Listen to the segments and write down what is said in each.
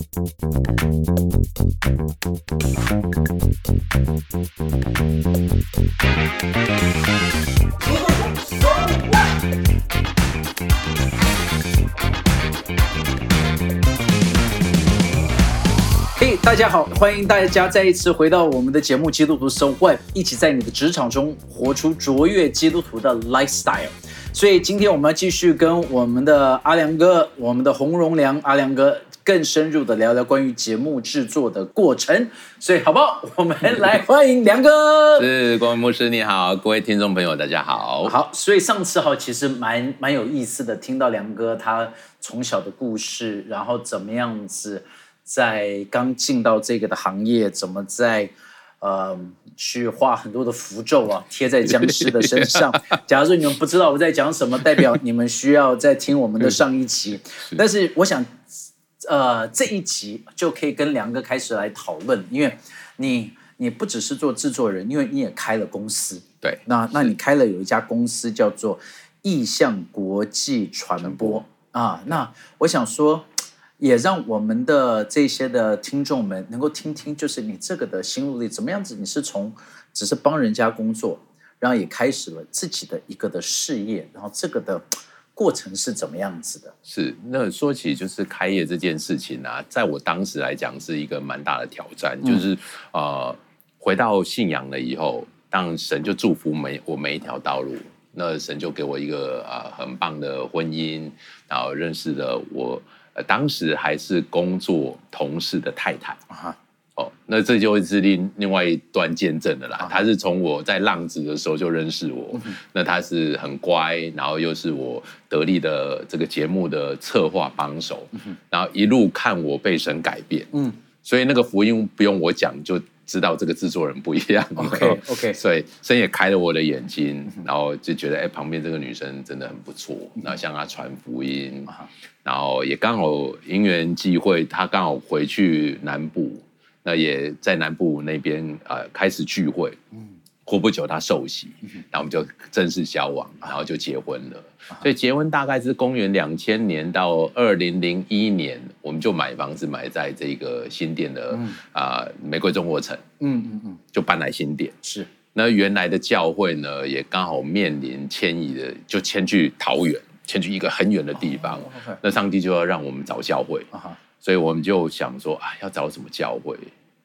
嘿，大家好，欢迎大家再一次回到我们的节目《基督徒 So What》，一起在你的职场中活出卓越基督徒的 lifestyle。所以今天我们要继续跟我们的阿良哥，我们的洪荣良阿良哥更深入的聊聊关于节目制作的过程。所以好不好？我们来欢迎梁哥。是光文牧师，你好，各位听众朋友，大家好。好，所以上次哈，其实蛮蛮有意思的，听到梁哥他从小的故事，然后怎么样子在刚进到这个的行业，怎么在呃去画很多的符咒啊，贴在僵尸的身上。假如说你们不知道我在讲什么，代表你们需要再听我们的上一期。但是我想，呃，这一集就可以跟梁哥开始来讨论，因为你你不只是做制作人，因为你也开了公司。对，那那你开了有一家公司叫做意向国际传播啊，那我想说，也让我们的这些的听众们能够听听，就是你这个的心路历怎么样子？你是从只是帮人家工作，然后也开始了自己的一个的事业，然后这个的过程是怎么样子的？是那说起就是开业这件事情啊，在我当时来讲是一个蛮大的挑战，就是呃，回到信仰了以后，当神就祝福每我每一条道路，那神就给我一个呃很棒的婚姻，然后认识了我、呃、当时还是工作同事的太太。啊，哦，那这就是另另外一段见证的啦。他是从我在浪子的时候就认识我，那他是很乖，然后又是我得力的这个节目的策划帮手，然后一路看我被神改变，嗯。所以那个福音不用我讲就知道这个制作人不一样。，OK OK，所以神也开了我的眼睛，然后就觉得哎，旁边这个女生真的很不错，然后向她传福音啊，然后也刚好因缘际会，她刚好回去南部，那也在南部那边呃开始聚会，嗯过不久他受洗，然后我们就正式交往，然后就结婚了。所以结婚大概是公元两千年到二零零一年，我们就买房子买在这个新店的啊、玫瑰中国城，嗯嗯嗯，就搬来新店。是那原来的教会呢，也刚好面临迁移的，就迁去桃园，迁去一个很远的地方。那上帝就要让我们找教会，所以我们就想说啊，要找什么教会？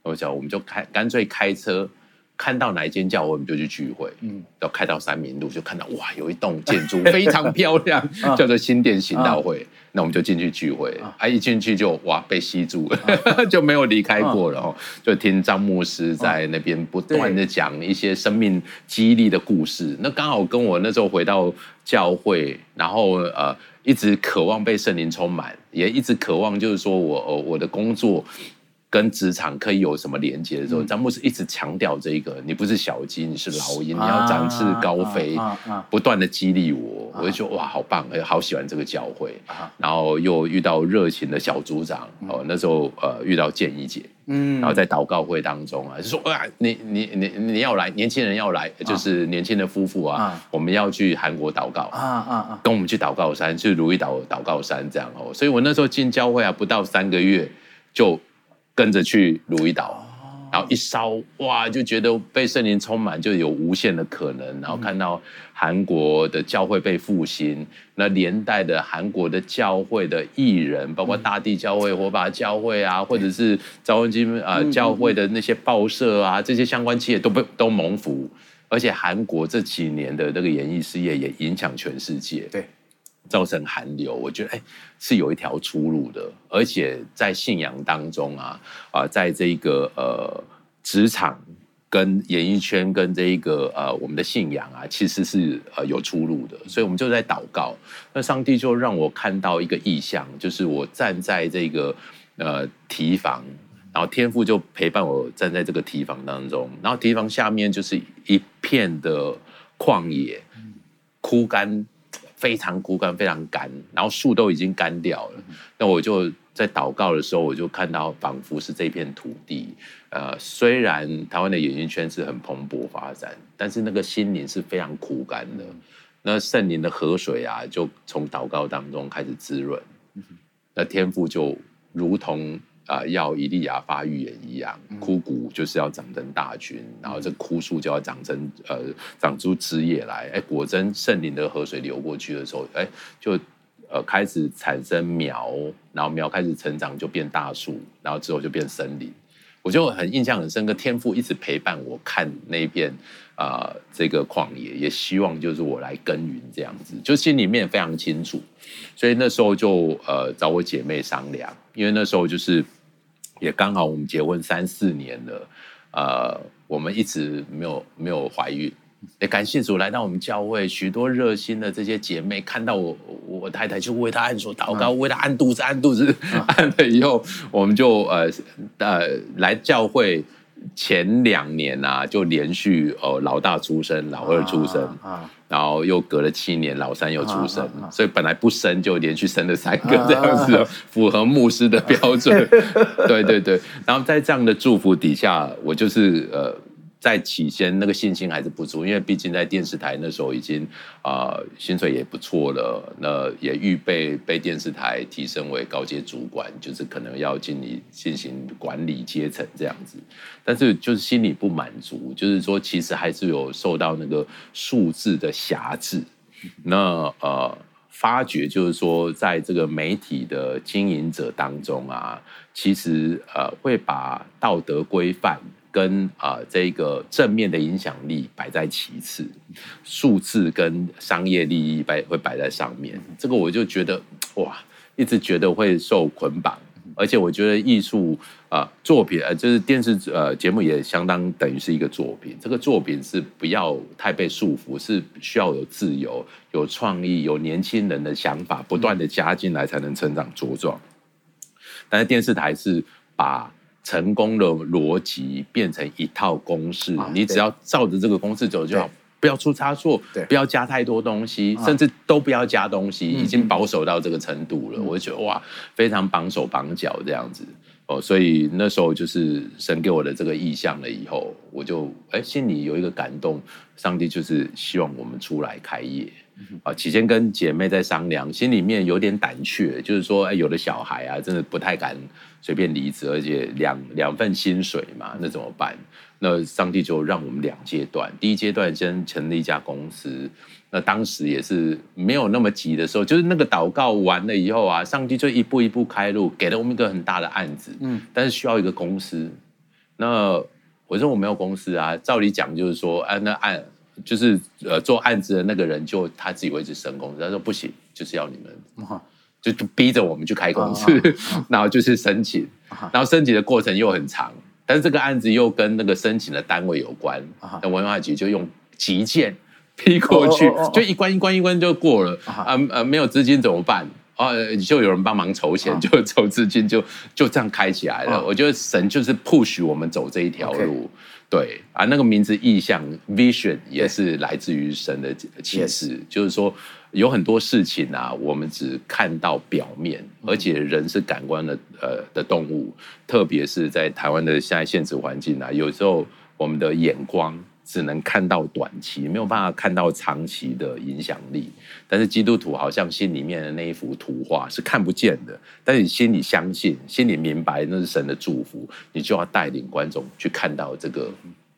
我想我们就开干脆开车，看到哪一间教会我们就去聚会。嗯要开到三民路，就看到哇，有一栋建筑 非常漂亮，啊叫做新店行道会。那我们就进去聚会，啊，一进去就哇被吸住了，就没有离开过了哦。就听张牧师在那边不断的讲一些生命激励的故事。那刚好跟我那时候回到教会，然后呃一直渴望被圣灵充满，也一直渴望就是说我我的工作。跟职场可以有什么连接的时候，詹姆斯一直强调这个：你不是小鸡，你是老鹰，你要展翅高飞啊啊啊，不断的激励我。我就觉得哇，好棒，哎，好喜欢这个教会啊。然后又遇到热情的小组长哦，那时候呃遇到建议姐，嗯然后在祷告会当中啊，就说哇，你你你你要来，年轻人要来，就是年轻的夫妇啊啊，我们要去韩国祷告啊啊啊，跟我们去祷告山，去如意岛祷告山这样哦。所以我那时候进教会啊，不到三个月就跟着去鲁伊岛，然后一烧哇，就觉得被圣灵充满，就有无限的可能。然后看到韩国的教会被复兴，那连带的韩国的教会的艺人，包括大地教会、火把教会啊，或者是召恩基啊教会的那些报社啊，这些相关企业都被都蒙福。而且韩国这几年的那个演艺事业也影响全世界，对，造成寒流，我觉得哎是有一条出路的，而且在信仰当中啊啊、在这个呃职场跟演艺圈跟这一个呃我们的信仰啊，其实是呃有出路的，所以我们就在祷告，那上帝就让我看到一个意象，就是我站在这个呃提房。然后天父就陪伴我站在这个提房当中，然后提房下面就是一片的旷野，枯干，非常枯干，非常干，然后树都已经干掉了。那我就在祷告的时候，我就看到仿佛是这片土地，呃，虽然台湾的演艺圈是很蓬勃发展，但是那个心灵是非常苦干的。那圣灵的河水啊，就从祷告当中开始滋润。那天赋就如同啊、要以利亚发预言一样，枯骨就是要长成大军，然后这枯树就要长成呃长出枝叶来。哎，果真圣灵的河水流过去的时候，哎，就呃开始产生苗，然后苗开始成长就变大树，然后之后就变森林。我就很印象很深刻，天父一直陪伴我看那一片啊、呃这个旷野，也希望就是我来耕耘这样子，就心里面非常清楚，所以那时候就呃找我姐妹商量，因为那时候就是也刚好我们结婚三四年了，呃，我们一直没有没有怀孕。也感谢主来到我们教会，许多热心的这些姐妹看到我我太太就为她按手祷告，为她按肚子按肚子，按了以后，我们就呃呃来教会前两年啊，就连续哦老大出生，老二出生，啊，然后又隔了七年，老三又出生，所以本来不生就连续生了三个啊这样子，符合牧师的标准。对对对，然后在这样的祝福底下，我就是呃。在起先那个信心还是不足，因为毕竟在电视台那时候已经啊、呃薪水也不错了，那也预备被电视台提升为高阶主管，就是可能要进行进行管理阶层这样子，但是就是心里不满足，就是说其实还是有受到那个数字的辖制，那呃。发觉就是说，在这个媒体的经营者当中啊，其实呃会把道德规范跟啊、呃这个正面的影响力摆在其次，数字跟商业利益摆会摆在上面。这个我就觉得哇，一直觉得会受捆绑，而且我觉得艺术啊、呃作品呃就是电视呃节目也相当等于是一个作品，这个作品是不要太被束缚，是需要有自由、有创意、有年轻人的想法不断的加进来才能成长茁壮。但是电视台是把成功的逻辑变成一套公式，啊你只要照着这个公式走就好。不要出差错对，不要加太多东西，啊甚至都不要加东西，嗯已经保守到这个程度了。我就觉得哇，非常绑手绑脚这样子哦，所以那时候就是神给我的这个意向了以后，我就哎心里有一个感动，上帝就是希望我们出来开业。啊，起先跟姐妹在商量，心里面有点胆怯，就是说，哎，有的小孩啊，真的不太敢随便离职，而且两两份薪水嘛，那怎么办？那上帝就让我们两阶段，第一阶段先成立一家公司，那当时也是没有那么急的时候，就是那个祷告完了以后啊，上帝就一步一步开路，给了我们一个很大的案子，嗯，但是需要一个公司。那我说我没有公司啊，照理讲就是说，啊，那案就是呃做案子的那个人就他自己会去升公司，他说不行，就是要你们啊就就逼着我们去开公司，啊 然后就是申请，啊然后申请的过程又很长，但是这个案子又跟那个申请的单位有关啊，那文化局就用急件 批过去就一关一关一关就过了啊啊呃没有资金怎么办？哦，呃就有人帮忙筹钱，啊就筹资金，就就这样开起来了。啊我觉得神就是 push 我们走这一条路，对啊，那个名字意象 vision 也是来自于神的启示，就是说有很多事情啊，我们只看到表面，嗯而且人是感官的呃的动物，特别是在台湾的现在现实环境啊，有时候我们的眼光只能看到短期，没有办法看到长期的影响力。但是基督徒好像心里面的那一幅图画是看不见的，但是你心里相信，心里明白那是神的祝福，你就要带领观众去看到这个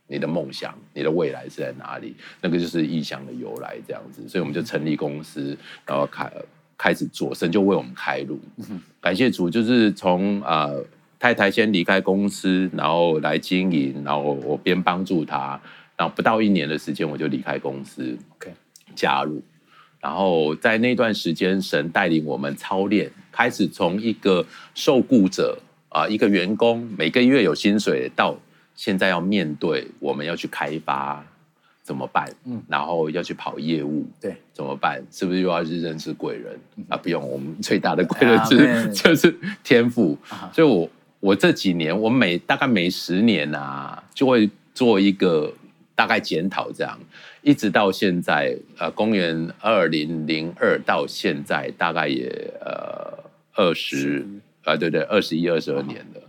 你的梦想、你的未来是在哪里，那个就是意向的由来这样子。所以我们就成立公司，然后开开始做，神就为我们开路。感谢主，就是从呃太太先离开公司，然后来经营，然后我边帮助她，然后不到一年的时间我就离开公司 OK 加入。然后在那段时间，神带领我们操练，开始从一个受雇者啊、一个员工，每个月有薪水，到现在要面对我们要去开发怎么办？嗯然后要去跑业务，对，怎么办？是不是又要去认识贵人、啊？不用，我们最大的贵人啊就是、对 就是天赋。啊所以我我这几年，我每大概每十年啊，就会做一个大概检讨，这样一直到现在，呃，公元二零零二到现在，大概也呃二十啊，对对，二十一、二十二年了。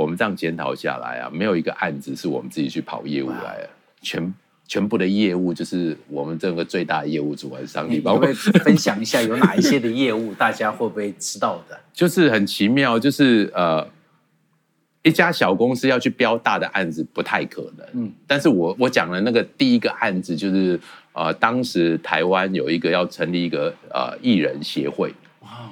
我们这样检讨下来啊，没有一个案子是我们自己去跑业务来的，全全部的业务就是我们这个最大的业务主管上帝帮我们分享一下有哪一些的业务，大家会不会知道的？就是很奇妙，就是呃，一家小公司要去标大的案子不太可能。嗯嗯，但是我我讲的那个第一个案子就是呃，当时台湾有一个要成立一个呃艺人协会，哇，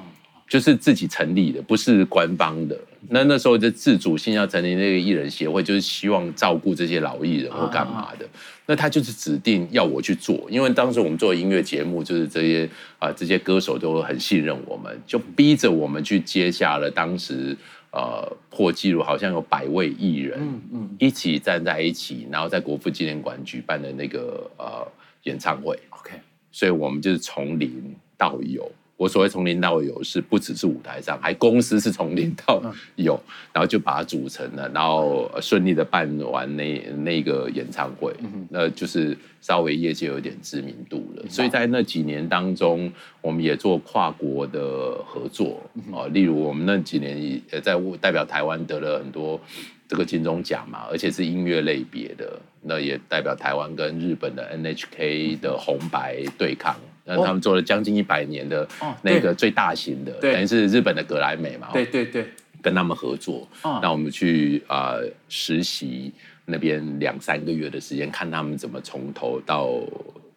就是自己成立的，不是官方的。那那时候就自主性要成立那个艺人协会，就是希望照顾这些老艺人或干嘛的。那他就是指定要我去做，因为当时我们做音乐节目，就是这些啊、这些歌手都很信任我们，就逼着我们去接下了当时呃破纪录，好像有百位艺人，嗯嗯一起站在一起，然后在国父纪念馆举办的那个呃演唱会。，OK，所以我们就是从零到有。我所谓从零到有，是不只是舞台上，还公司是从零到有，然后就把它组成了，然后顺利的办完那那个演唱会，那就是稍微业界有点知名度了。所以在那几年当中，我们也做跨国的合作哦，例如我们那几年也在代表台湾得了很多这个金钟奖嘛，而且是音乐类别的，那也代表台湾跟日本的 NHK 的红白对抗。那他们做了将近一百年的哦那个最大型的，对。等于是日本的格莱美嘛，对对对，跟他们合作，哦。让我们去啊、呃实习那边两三个月的时间，看他们怎么从头到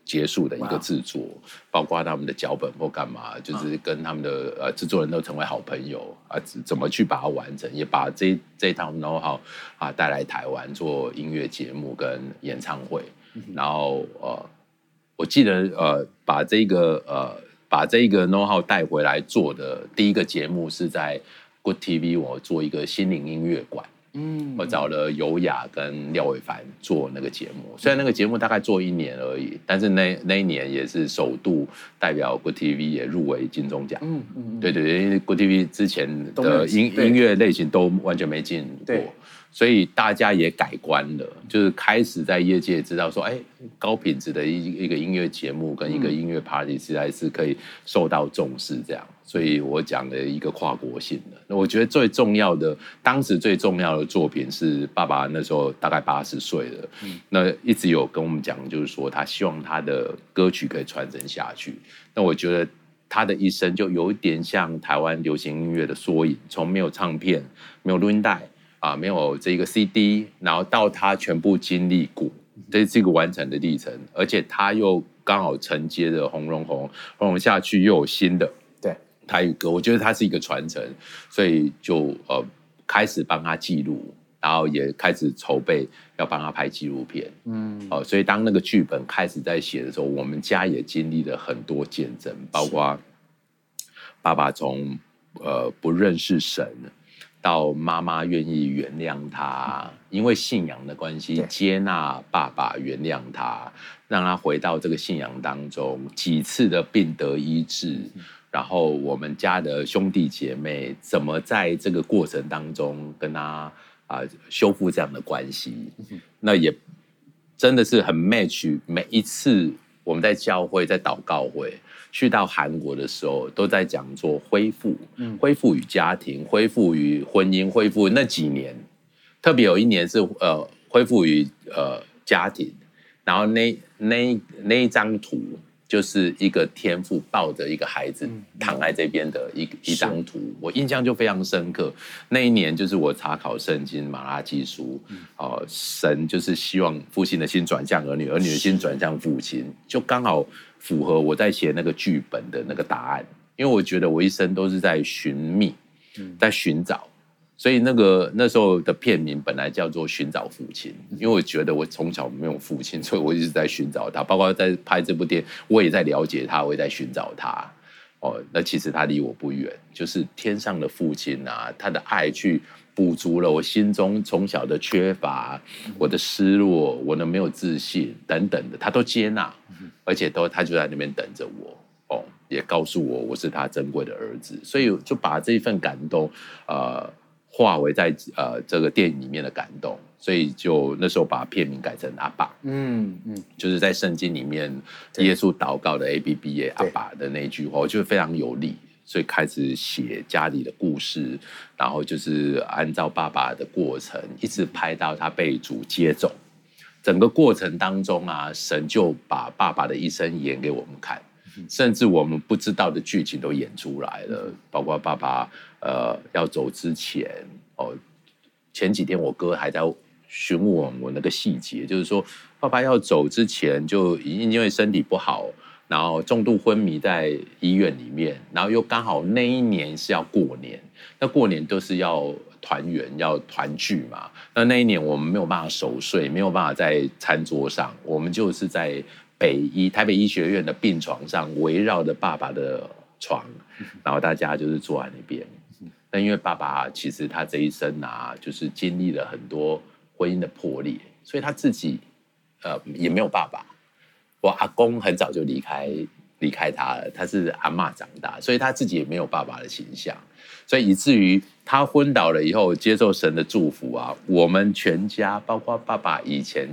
结束的一哇。个制作，包括他们的脚本或干嘛，就是跟他们的呃制作人都成为好朋友啊，怎怎么去把它完成，也把这这一套 know how 啊带来台湾做音乐节目跟演唱会，然后呃，我记得呃把这个呃把这个 know how 带回来做的第一个节目是在 Good TV，我做一个心灵音乐馆。嗯我找了尤雅跟廖伟凡做那个节目，虽然那个节目大概做一年而已，但是那那一年也是首度代表 Good TV 也入围金钟奖。嗯嗯，对对对，因为 Good TV 之前的音音乐类型都完全没进过对，所以大家也改观了，就是开始在业界知道说，哎，高品质的一一个音乐节目跟一个音乐 party 实在是可以受到重视，这样。所以我讲了一个跨国性的。那我觉得最重要的，当时最重要的作品是爸爸那时候大概八十岁了，那一直有跟我们讲，就是说他希望他的歌曲可以传承下去。那我觉得他的一生就有一点像台湾流行音乐的缩影，从没有唱片、没有录音带啊，没有这个 CD，然后到他全部经历过，这是一个完整的历程，而且他又刚好承接着红荣红，红荣下去又有新的对，台语歌，我觉得它是一个传承，所以就呃开始帮他记录，然后也开始筹备要帮他拍纪录片。嗯。哦，所以当那个剧本开始在写的时候，我们家也经历了很多见证，包括爸爸从呃不认识神，到妈妈愿意原谅他，因为信仰的关系接纳爸爸，原谅他，让他回到这个信仰当中，几次的病得医治。然后我们家的兄弟姐妹怎么在这个过程当中跟他啊、修复这样的关系，那也真的是很 match。每一次我们在教会、在祷告会，去到韩国的时候，都在讲做恢复，嗯恢复与家庭，恢复与婚姻，恢复那几年，特别有一年是呃恢复与呃家庭，然后那那那一张图。就是一个天父抱着一个孩子躺在这边的一一张图，我印象就非常深刻。那一年就是我查考圣经马拉基书，哦、神就是希望父亲的心转向儿女，儿女的心转向父亲，就刚好符合我在写那个剧本的那个答案。因为我觉得我一生都是在寻觅，在寻找，所以那个那时候的片名本来叫做《寻找父亲》，因为我觉得我从小没有父亲，所以我一直在寻找他。包括在拍这部电影，我也在了解他，我也在寻找他。哦，那其实他离我不远，就是天上的父亲啊，他的爱去补足了我心中从小的缺乏、我的失落、我的没有自信等等的，他都接纳，而且都他就在那边等着我。哦，也告诉我我是他珍贵的儿子，所以就把这一份感动，呃，化为在呃这个电影里面的感动，所以就那时候把片名改成阿爸，嗯嗯，就是在圣经里面耶稣祷告的 A B B A 阿爸的那一句话，我觉得非常有力，所以开始写家里的故事，然后就是按照爸爸的过程，一直拍到他被主接走。整个过程当中啊，神就把爸爸的一生演给我们看，甚至我们不知道的剧情都演出来了，包括爸爸呃要走之前哦，前几天我哥还在询问我那个细节，就是说爸爸要走之前就因为身体不好，然后重度昏迷在医院里面，然后又刚好那一年是要过年，那过年都是要团圆要团聚嘛，那那一年我们没有办法守岁，没有办法在餐桌上，我们就是在北医台北医学院的病床上围绕着爸爸的床，然后大家就是坐在那边。那因为爸爸其实他这一生啊，就是经历了很多婚姻的破裂，所以他自己呃也没有爸爸。我阿公很早就离开离开他了，他是阿妈长大，所以他自己也没有爸爸的形象，所以以至于他昏倒了以后，接受神的祝福啊，我们全家包括爸爸以前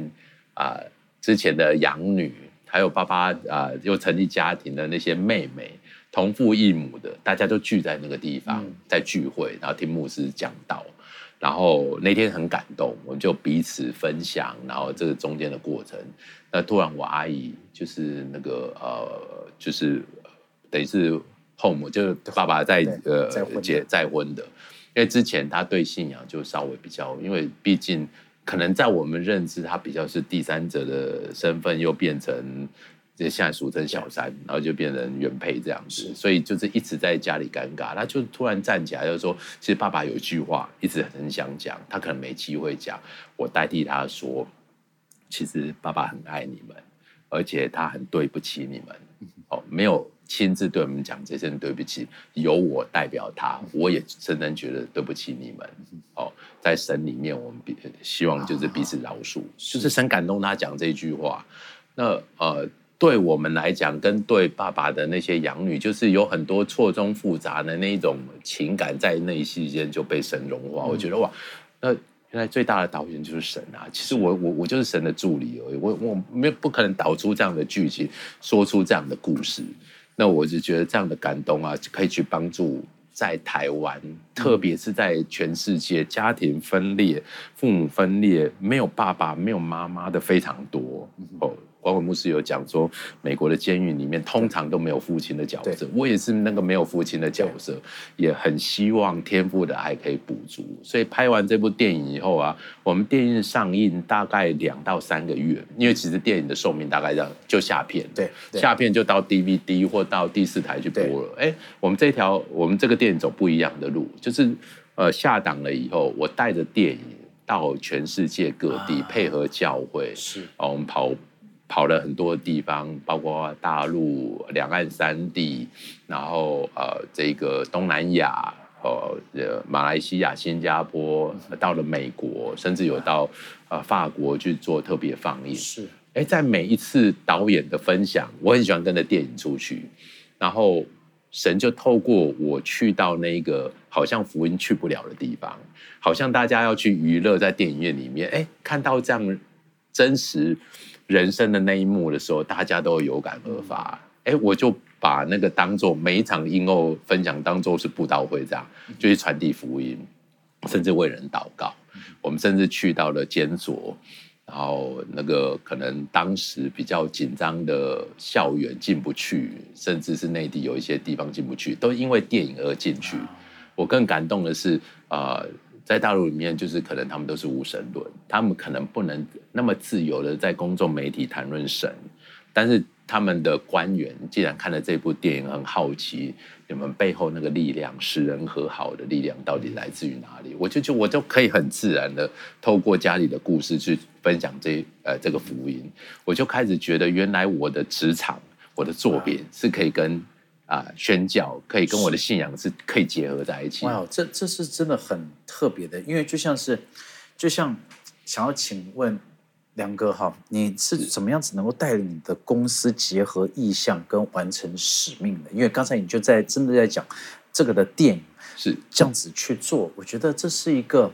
啊之前的养女，还有爸爸啊又成立家庭的那些妹妹。同父异母的，大家都聚在那个地方，在聚会，然后听牧师讲道。然后那天很感动，我们就彼此分享，然后这个中间的过程。那突然我阿姨就是那个呃，就是等于是后母，就是爸爸在呃结再婚的，因为之前他对信仰就稍微比较，因为毕竟可能在我们认知，他比较是第三者的身份，又变成。这现在俗称小三，然后就变成原配这样子，所以就是一直在家里尴尬。他就突然站起来，就说：“其实爸爸有一句话一直很想讲，他可能没机会讲，我代替他说，其实爸爸很爱你们，而且他很对不起你们。哦，没有亲自对我们讲这声对不起，由我代表他，我也真正觉得对不起你们。哦，在神里面，我们彼希望就是彼此饶恕，就是神感动他讲这句话。那呃。”对我们来讲，跟对爸爸的那些养女，就是有很多错综复杂的那一种情感在内心间就被神融化。我觉得哇，那原来最大的导演就是神啊！其实我我我就是神的助理而已，我我没不可能导出这样的剧情，说出这样的故事。那我就觉得这样的感动啊，可以去帮助在台湾，特别是在全世界家庭分裂、父母分裂、没有爸爸、没有妈妈的非常多哦。包括牧师有讲说，美国的监狱里面通常都没有父亲的角色。我也是那个没有父亲的角色，也很希望天赋的爱可以补足。所以拍完这部电影以后啊，我们电影上映大概两到三个月，因为其实电影的寿命大概这样就下片，对，下片就到 DVD 或到第四台去播了。哎，我们这条我们这个电影走不一样的路，就是呃下档了以后，我带着电影到全世界各地配合教会，是啊，我们跑。跑了很多地方，包括大陆、两岸三地，然后呃，这个东南亚，呃，马来西亚、新加坡，到了美国，甚至有到呃法国去做特别放映。是，哎，在每一次导演的分享，我很喜欢跟着电影出去，然后神就透过我去到那个好像福音去不了的地方，好像大家要去娱乐，在电影院里面，哎，看到这样真实。人生的那一幕的时候，大家都有感而发。哎，我就把那个当做每一场音乐分享当做是布道会这样，就去传递福音，甚至为人祷告。我们甚至去到了监所，然后那个可能当时比较紧张的校园进不去，甚至是内地有一些地方进不去，都因为电影而进去。我更感动的是啊。在大陆里面，就是可能他们都是无神论，他们可能不能那么自由的在公众媒体谈论神，但是他们的官员既然看了这部电影，很好奇你们背后那个力量，使人和好的力量到底来自于哪里？我就就我就可以很自然的透过家里的故事去分享这呃这个福音，我就开始觉得原来我的职场，我的作品是可以跟。啊，宣教可以跟我的信仰是可以结合在一起。哇，这这是真的很特别的，因为就像是，就像想要请问梁哥哈，你是怎么样子能够带领你的公司结合意向跟完成使命的？因为刚才你就在真的在讲这个的电影是这样子去做，我觉得这是一个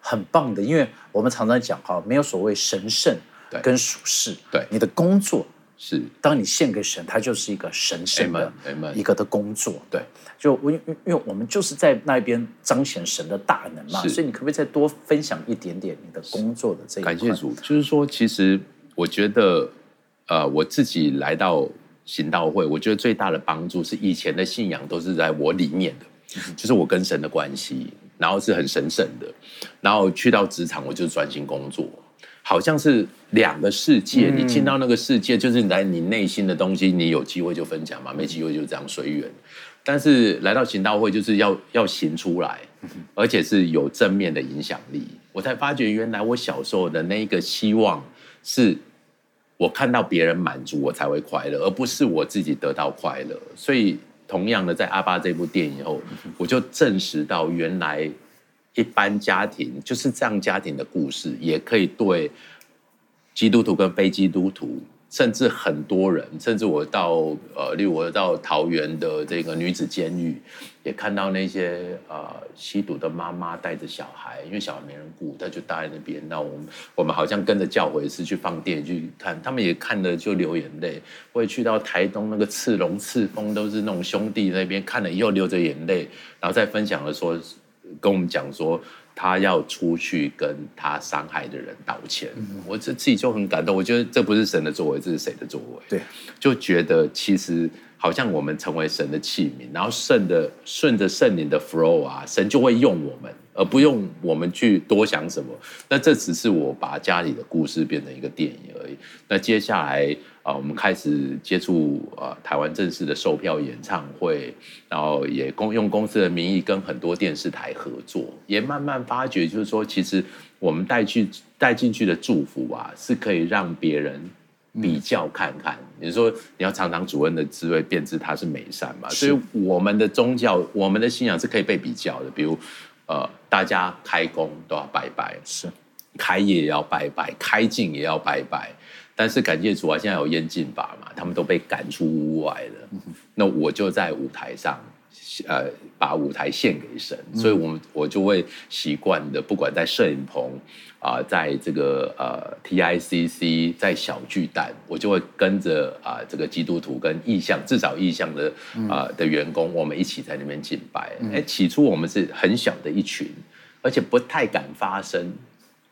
很棒的，因为我们常常讲哈，没有所谓神圣跟属世，对你的工作。是，当你献给神，它就是一个神圣的一个的工作。对，就因因因为我们就是在那边彰显神的大能嘛，所以你可不可以再多分享一点点你的工作的这一感谢主，就是说，其实我觉得，呃，我自己来到行道会，我觉得最大的帮助是以前的信仰都是在我里面的，就是我跟神的关系。然后是很神圣的，然后去到职场我就专心工作，好像是两个世界。你进到那个世界，就是来你内心的东西，你有机会就分享嘛，没机会就这样随缘。但是来到行道会，就是要要行出来，而且是有正面的影响力。我才发觉，原来我小时候的那个希望是。我看到别人满足，我才会快乐，而不是我自己得到快乐。所以，同样的，在阿巴这部电影后，我就证实到，原来一般家庭就是这样，家庭的故事也可以对基督徒跟非基督徒。甚至很多人，甚至我到呃，例如我到桃园的这个女子监狱，也看到那些呃吸毒的妈妈带着小孩，因为小孩没人顾，他就待在那边。那我们我们好像跟着教会是去放电影去看，他们也看了就流眼泪。我也去到台东那个赤龙赤峰，都是那种兄弟那边看了以后流着眼泪，然后再分享了说，跟我们讲说。他要出去跟他伤害的人道歉，我这自己就很感动。我觉得这不是神的作为，这是谁的作为？对，就觉得其实好像我们成为神的器皿，然后顺的顺着圣灵的 flow 啊，神就会用我们。而不用我们去多想什么，那这只是我把家里的故事变成一个电影而已。那接下来啊，我们开始接触啊台湾正式的售票演唱会，然后也公用公司的名义跟很多电视台合作，也慢慢发觉，就是说，其实我们带去带进去的祝福啊，是可以让别人比较看看。你说你要尝尝主恩的滋味，便知他是美善嘛。所以我们的宗教，我们的信仰是可以被比较的，比如。呃，大家开工都要拜拜，是开业也要拜拜，开镜也要拜拜。但是感谢主啊，现在有烟禁法嘛，他们都被赶出屋外了。那我就在舞台上，呃，把舞台献给神，所以我们我就会习惯的，不管在摄影棚。啊，在这个呃 TICC，在小巨蛋，我就会跟着啊这个基督徒跟意向至少意向的啊的员工，我们一起在那边敬拜。哎，起初我们是很小的一群，而且不太敢发声。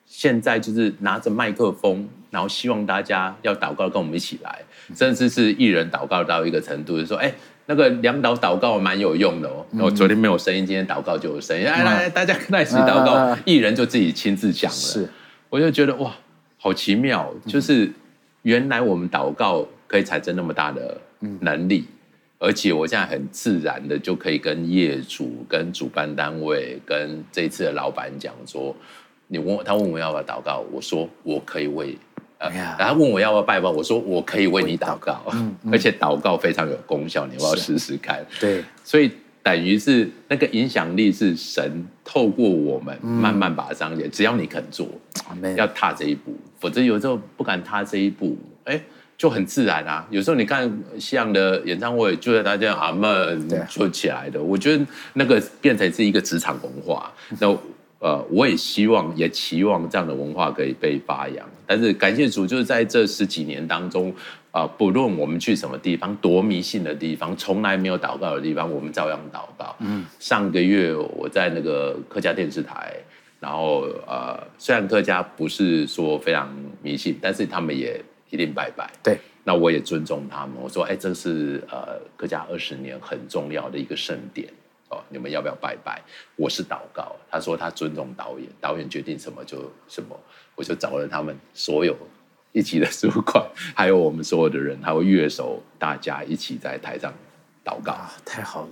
现在就是拿着麦克风，然后希望大家要祷告，跟我们一起来，甚至是一人祷告到一个程度，就说哎。那个两祷祷告蛮有用的哦。我昨天没有声音，今天祷告就有声音。来来，大家跟他一起祷告，艺人就自己亲自讲了。是，我就觉得哇，好奇妙，就是原来我们祷告可以产生那么大的能力，而且我现在很自然的就可以跟业主、跟主办单位、跟这一次的老板讲说，你问他问我要不要祷告，我说我可以为。然后问我要不要拜访，我说我可以为你祷告，而且祷告非常有功效，你要不要试试看？对，所以等于是那个影响力是神透过我们慢慢把它彰显。只要你肯做，要踏这一步，否则有时候不敢踏这一步，哎，就很自然啊。有时候你看西洋的演唱会，就在大家阿门就起来的。我觉得那个变成是一个职场文化，那。呃，我也希望，也期望这样的文化可以被发扬。但是感谢主，就是在这十几年当中，啊，不论我们去什么地方，多迷信的地方，从来没有祷告的地方，我们照样祷告。嗯，上个月我在那个客家电视台，然后呃，虽然客家不是说非常迷信，但是他们也一定拜拜。对，那我也尊重他们。我说，哎，这是呃客家二十年很重要的一个盛典。哦，你们要不要拜拜？我是祷告。他说他尊重导演，导演决定什么就什么。我就找了他们所有一起的主管，还有我们所有的人，还有乐手，大家一起在台上祷告啊。太好了。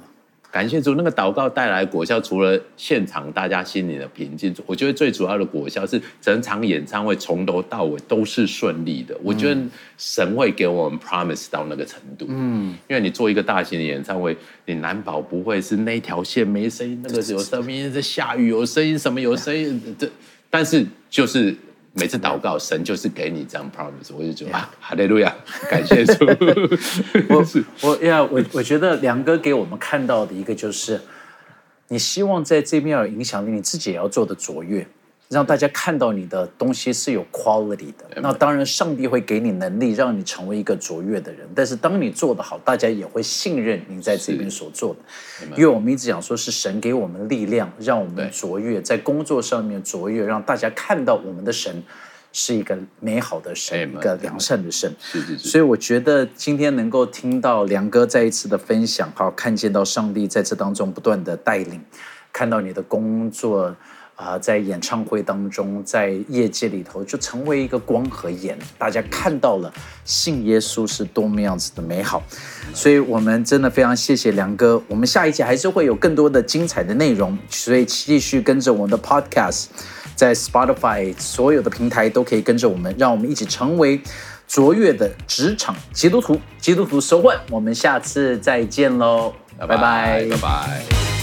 感谢主，那个祷告带来果效，除了现场大家心里的平静，我觉得最主要的果效是整场演唱会从头到尾都是顺利的。我觉得神会给我们 promise 到那个程度，嗯，因为你做一个大型的演唱会，你难保不会是那条线没声音，那个有声音在下雨，有声音什么有声音，这但是就是。每次祷告，神就是给你这样 promise，我就觉得哈利路亚，感谢主。我 我呀，我我觉得梁哥给我们看到的一个就是，你希望在这边有影响力，你自己也要做的卓越。让大家看到你的东西是有 quality 的，那当然上帝会给你能力，让你成为一个卓越的人。但是当你做得好，大家也会信任你在这边所做的。因为我们一直讲说是神给我们力量，让我们卓越，在工作上面卓越，让大家看到我们的神是一个美好的神，一个良善的神。是是是。所以我觉得今天能够听到梁哥再一次的分享，好看见到上帝在这当中不断的带领。看到你的工作。啊，在演唱会当中，在业界里头，就成为一个光和盐，大家看到了信耶稣是多么样子的美好，所以我们真的非常谢谢梁哥。我们下一集还是会有更多的精彩的内容，所以继续跟着我们的 Podcast，在 Spotify 所有的平台都可以跟着我们，让我们一起成为卓越的职场基督徒，基督徒收换。我们下次再见喽，拜拜，拜拜。